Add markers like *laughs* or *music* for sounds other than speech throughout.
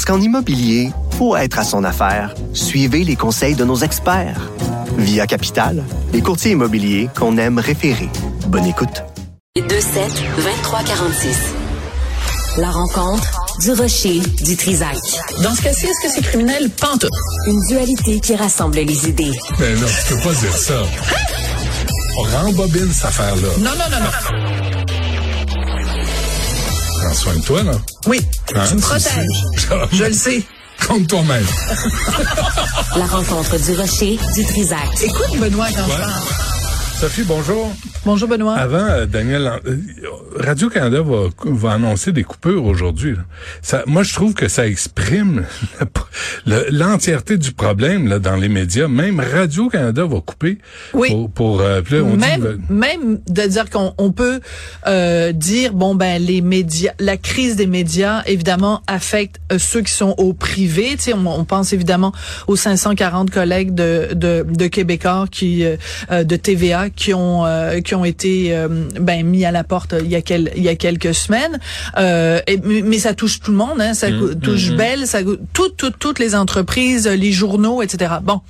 Parce qu'en immobilier, pour être à son affaire, suivez les conseils de nos experts. Via Capital, les courtiers immobiliers qu'on aime référer. Bonne écoute. 27 23 46. La rencontre du rocher du Trisac. Dans ce cas-ci, est-ce que c'est criminel? Pente. Une dualité qui rassemble les idées. Mais non, tu peux pas dire ça. On rembobine cette affaire-là. Non, non, non, non. Prends soin de toi, là. Oui, Hein, tu me protèges. *laughs* Je le sais. Compte toi-même. La rencontre du rocher du Trisac. Écoute, Benoît, quand je Ouais. Sophie, bonjour. Bonjour, Benoît. Avant, euh, Daniel, euh, Radio-Canada va, va annoncer des coupures aujourd'hui. Ça, moi, je trouve que ça exprime *laughs* le- l'entièreté du problème là, dans les médias. Même Radio-Canada va couper. Oui. Pour, pour, euh, là, on même, même de dire qu'on on peut euh, dire bon ben les médias, la crise des médias évidemment affecte ceux qui sont au privé. Tu sais, on, on pense évidemment aux 540 collègues de de, de Québécois qui de TVA qui ont euh, qui ont été euh, ben mis à la porte il y a quel, il y a quelques semaines. Euh, et- mais ça touche tout le monde. Hein, ça Mmh, touche Bell, ça toutes toutes toutes les entreprises, les journaux, etc. Bon,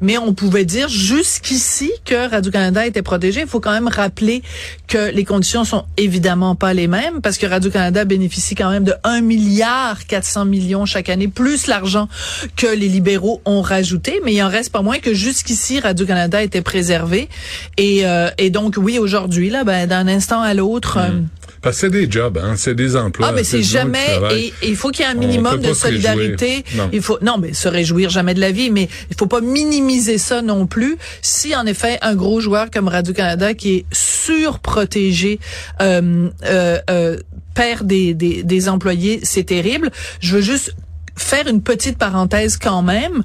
mais on pouvait dire jusqu'ici que Radio-Canada était protégé. Il faut quand même rappeler que les conditions sont évidemment pas les mêmes parce que Radio-Canada bénéficie quand même de 1 milliard 400 millions chaque année, plus l'argent que les libéraux ont rajouté. Mais il en reste pas moins que jusqu'ici, Radio-Canada était préservé. Et, euh, et donc, oui, aujourd'hui, là, ben, d'un instant à l'autre... euh, Parce que c'est des jobs, hein, c'est des emplois. ah, mais c'est jamais. Et il faut qu'il y ait un minimum de solidarité. Non. Il faut non, mais se réjouir jamais de la vie, mais il faut pas minimiser ça non plus. Si en effet un gros joueur comme Radio Canada qui est surprotégé euh, euh, euh, perd des, des des employés, c'est terrible. Je veux juste faire une petite parenthèse quand même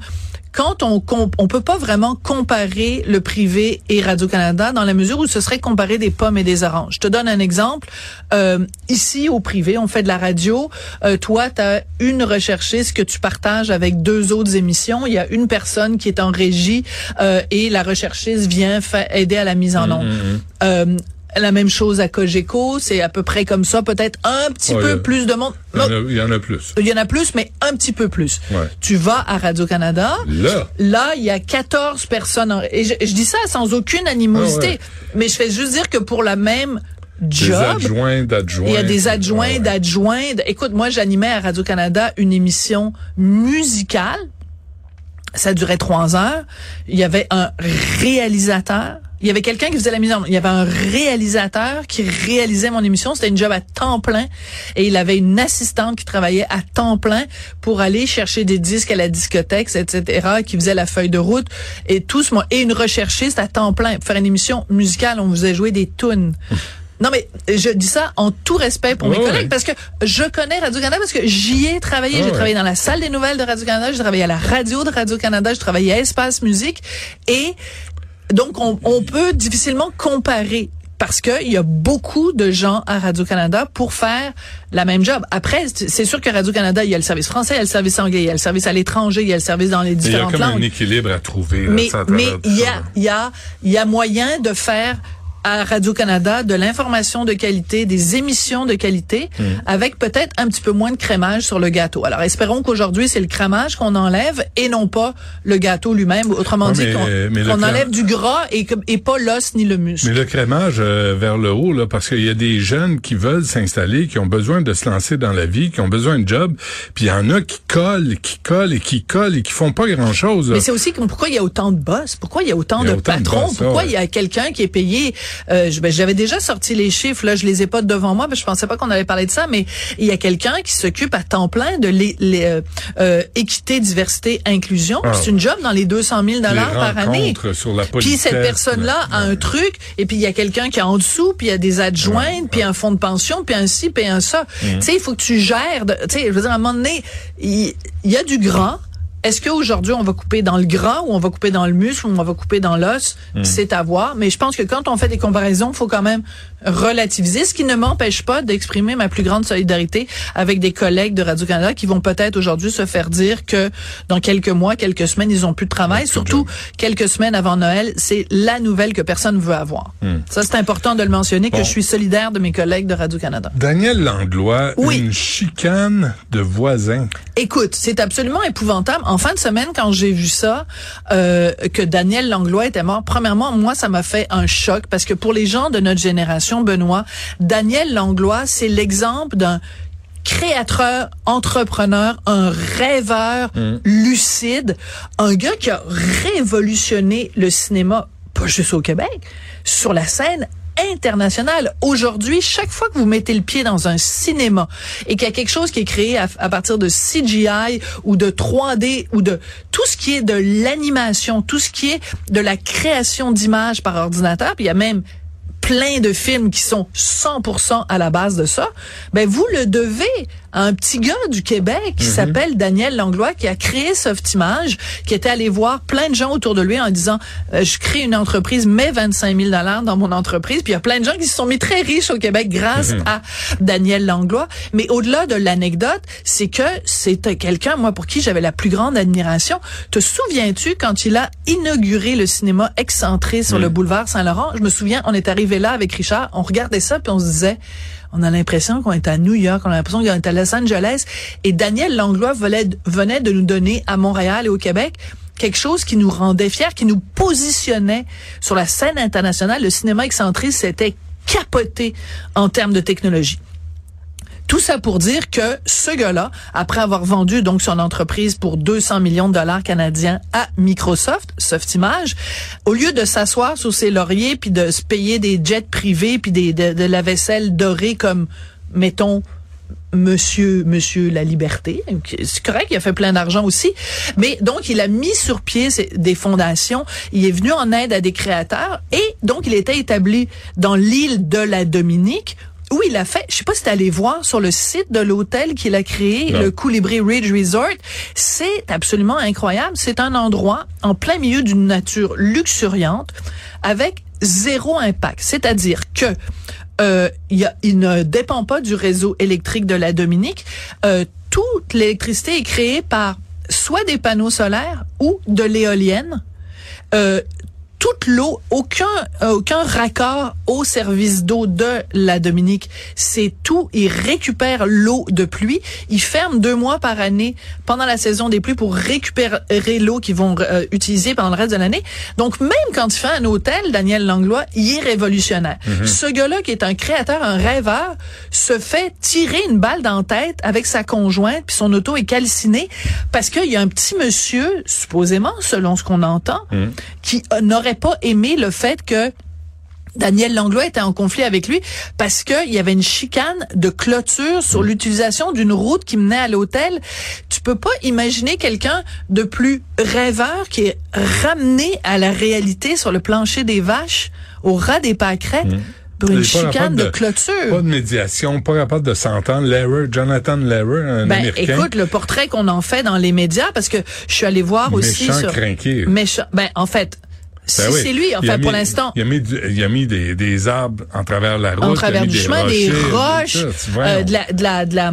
quand on comp- on peut pas vraiment comparer le privé et Radio Canada dans la mesure où ce serait comparer des pommes et des oranges. Je te donne un exemple. Euh, ici au privé, on fait de la radio. Euh, toi, tu as une recherchiste que tu partages avec deux autres émissions. Il y a une personne qui est en régie euh, et la recherchiste vient aider à la mise en onde. Euh, la même chose à Cogeco, c'est à peu près comme ça, peut-être un petit Ouais, peu plus de monde. Il y, en a, il y en a plus. Il y en a plus, mais un petit peu plus. Ouais. Tu vas à Radio-Canada. Là, Là, il y a 14 personnes. en- et je, je dis ça sans aucune animosité. Ah ouais. Mais je fais juste dire que pour la même des job, adjoints d'adjoints. il y a des adjoints, d'adjoints. Écoute, moi, j'animais à Radio-Canada une émission musicale. Ça durait trois heures. Il y avait un réalisateur. Il y avait quelqu'un qui faisait la mise en Il y avait un réalisateur qui réalisait mon émission. C'était une job à temps plein. Et il avait une assistante qui travaillait à temps plein pour aller chercher des disques à la discothèque, etc., qui faisait la feuille de route. Et tout ce, et une recherchiste à temps plein. Pour faire une émission musicale, on vous a joué des tunes. Non, mais je dis ça en tout respect pour mes collègues parce que je connais Radio-Canada parce que j'y ai travaillé. J'ai travaillé dans la salle des nouvelles de Radio-Canada, j'ai travaillé à la radio de Radio-Canada, j'ai travaillé à Espace Musique et donc on, on peut difficilement comparer parce que il y a beaucoup de gens à Radio-Canada pour faire la même job. Après, c'est sûr que Radio-Canada, il y a le service français, il y a le service anglais, il y a le service à l'étranger, il y a le service dans les Il y a différentes comme un langues. équilibre à trouver. Mais, ça, à mais travers tout il y ça, a, là. il y a, il y a moyen de faire à Radio-Canada de l'information de qualité, des émissions de qualité, Hmm. avec peut-être un petit peu moins de crémage sur le gâteau. Alors, espérons qu'aujourd'hui, c'est le crémage qu'on enlève et non pas le gâteau lui-même. Autrement Ouais, dit, qu'on enlève du gras et, pas l'os ni le muscle. Mais le crémage euh, vers le haut, là, parce qu'il y a des jeunes qui veulent s'installer, qui ont besoin de se lancer dans la vie, qui ont besoin de job, puis il y en a qui collent, qui collent et qui collent et qui font pas grand-chose. Mais c'est aussi pourquoi il y a autant de boss, pourquoi il y a autant Il y a de autant de patrons, boss, pourquoi ouais. il y a quelqu'un qui est payé euh, ben, j'avais déjà sorti les chiffres, là, je les ai pas devant moi, mais je pensais pas qu'on avait parlé de ça, mais il y a quelqu'un qui s'occupe à temps plein de les, euh, euh, équité, diversité, inclusion. Ah. C'est une job dans les 200 000 dollars par année. sur la Puis cette personne-là a un truc, et puis il y a quelqu'un qui est en dessous, puis il y a des adjointes, puis un fonds de pension, puis un ci, puis un ça. Mm. Tu sais, il faut que tu gères. Tu sais, je veux dire, à un moment donné, il il y, a du grand. Est-ce qu'aujourd'hui, on va couper dans le gras ou on va couper dans le muscle ou on va couper dans l'os? Mm. C'est à voir. Mais je pense que quand on fait des comparaisons, il faut quand même relativiser, ce qui ne m'empêche pas d'exprimer ma plus grande solidarité avec des collègues de Radio-Canada qui vont peut-être aujourd'hui se faire dire que dans quelques mois, quelques semaines, ils ont plus de travail. Surtout quelques semaines avant Noël, c'est la nouvelle que personne ne veut avoir. Ça, c'est important de le mentionner, que Hmm. Je suis solidaire de mes collègues de Radio-Canada. Daniel Langlois, Oui. une chicane de voisins. Écoute, c'est absolument épouvantable. En fin de semaine, quand j'ai vu ça, euh, que Daniel Langlois était mort, premièrement, moi, ça m'a fait un choc parce que pour les gens de notre génération, Benoît, Daniel Langlois, c'est l'exemple d'un créateur, entrepreneur, un rêveur lucide, un gars qui a révolutionné le cinéma, pas juste au Québec, sur la scène internationale. Aujourd'hui, chaque fois que vous mettez le pied dans un cinéma et qu'il y a quelque chose qui est créé à, partir de CGI ou de 3D ou de tout ce qui est de l'animation, tout ce qui est de la création d'images par ordinateur, puis il y a même plein de films qui sont 100% à la base de ça, ben vous le devez un petit gars du Québec qui s'appelle Daniel Langlois qui a créé Softimage, qui était allé voir plein de gens autour de lui en disant euh, je crée une entreprise, mets 25 000 dollars dans mon entreprise. Puis il y a plein de gens qui se sont mis très riches au Québec grâce à Daniel Langlois. Mais au-delà de l'anecdote, c'est que c'était quelqu'un, moi, pour qui j'avais la plus grande admiration. Te souviens-tu quand il a inauguré le cinéma excentré sur le boulevard Saint-Laurent? Je me souviens, on est arrivé là avec Richard, on regardait ça puis on se disait, on a l'impression qu'on est à New York, on a l'impression qu'on est à Los Angeles. Et Daniel Langlois venait, de nous donner à Montréal et au Québec quelque chose qui nous rendait fiers, qui nous positionnait sur la scène internationale. Le cinéma excentré s'était capoté en termes de technologie. Tout ça pour dire que ce gars-là, après avoir vendu donc son entreprise pour 200 millions de dollars canadiens à Microsoft, Softimage, au lieu de s'asseoir sur ses lauriers puis de se payer des jets privés puis des, de, la vaisselle dorée comme, mettons, Monsieur, Monsieur la Liberté. C'est correct, il a fait plein d'argent aussi. Mais donc, il a mis sur pied des fondations. Il est venu en aide à des créateurs. Et donc, il était établi dans l'île de la Dominique où il a fait, je sais pas si t'es allé voir sur le site de l'hôtel qu'il a créé, Non. le Colibri Ridge Resort. C'est absolument incroyable. C'est un endroit en plein milieu d'une nature luxuriante avec zéro impact. C'est-à-dire que euh, il, y a- il ne dépend pas du réseau électrique de la Dominique. Euh, toute l'électricité est créée par soit des panneaux solaires ou de l'éolienne. Euh, toute l'eau, aucun euh, aucun raccord au service d'eau de la Dominique. C'est tout. Ils récupèrent l'eau de pluie. Ils ferment deux mois par année pendant la saison des pluies pour récupérer l'eau qu'ils vont euh, utiliser pendant le reste de l'année. Donc même quand il fait un hôtel, Daniel Langlois, il est révolutionnaire. Ce gars-là qui est un créateur, un rêveur, se fait tirer une balle dans la tête avec sa conjointe puis son auto est calcinée parce qu'il y a un petit monsieur, supposément, selon ce qu'on entend, qui euh, n'aurait pas aimé le fait que Daniel Langlois était en conflit avec lui parce qu'il y avait une chicane de clôture sur l'utilisation d'une route qui menait à l'hôtel. Tu peux pas imaginer quelqu'un de plus rêveur qui est ramené à la réalité sur le plancher des vaches au ras des pâquerettes pour une chicane de, de- clôture. Pas de médiation, pas capable de s'entendre. Lehrer, Jonathan Lehrer, un Ben, Américain. écoute, le portrait qu'on en fait dans les médias, parce que je suis allée voir aussi Méchant sur... crinqué. Méchant. Ben, en fait, si Ben oui. c'est lui, enfin, pour l'instant, Il a mis, du- il a mis des, des arbres en travers la route. en travers du chemin, des roches, tout euh, de, la, de, la, de, la,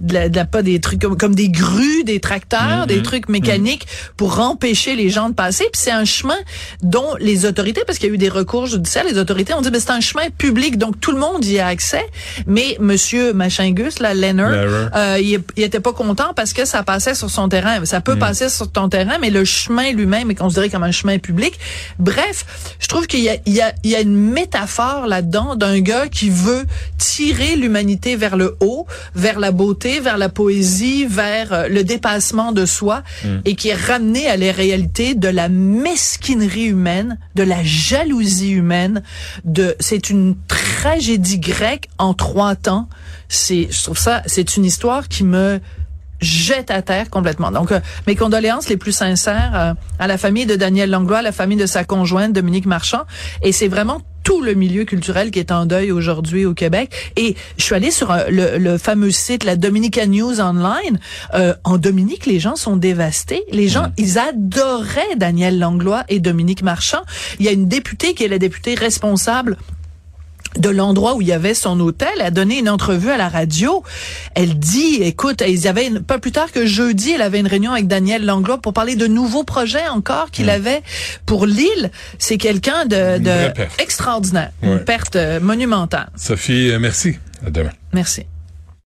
de, la, de la- pas des trucs comme, comme des grues, des tracteurs, Mm-hmm. des trucs mécaniques pour empêcher les gens de passer. Puis c'est un chemin dont les autorités, parce qu'il y a eu des recours judiciaires, les autorités ont dit, ben, c'est un chemin public, donc tout le monde y a accès. Mais Monsieur Machingus, là, Leonard, euh, il, il était pas content parce que ça passait sur son terrain. Ça Mm. peut passer sur ton terrain, mais le chemin lui-même est considéré comme un chemin public. Bref, je trouve qu'il y a, il y a, il y a une métaphore là-dedans d'un gars qui veut tirer l'humanité vers le haut, vers la beauté, vers la poésie, vers euh, le dépassement de soi Mm. et qui est ramené à les réalités de la mesquinerie humaine, de la jalousie humaine, de c'est une tragédie grecque en trois temps. C'est je trouve ça c'est une histoire qui me jette à terre complètement. Donc, euh, mes condoléances les plus sincères euh, à la famille de Daniel Langlois, à la famille de sa conjointe Dominique Marchand. Et c'est vraiment tout le milieu culturel qui est en deuil aujourd'hui au Québec. Et je suis allée sur euh, le, le fameux site, la Dominica News Online. Euh, en Dominique, les gens sont dévastés. Les gens, ils adoraient Daniel Langlois et Dominique Marchand. Il y a une députée qui est la députée responsable de l'endroit où il y avait son hôtel, elle a donné une entrevue à la radio. Elle dit, écoute, ils avaient une- pas plus tard que jeudi, elle avait une réunion avec Daniel Langlois pour parler de nouveaux projets encore qu'il avait pour l'île. C'est quelqu'un de, de extraordinaire, Ouais. une perte euh, monumentale. Sophie, euh, merci. À demain. Merci.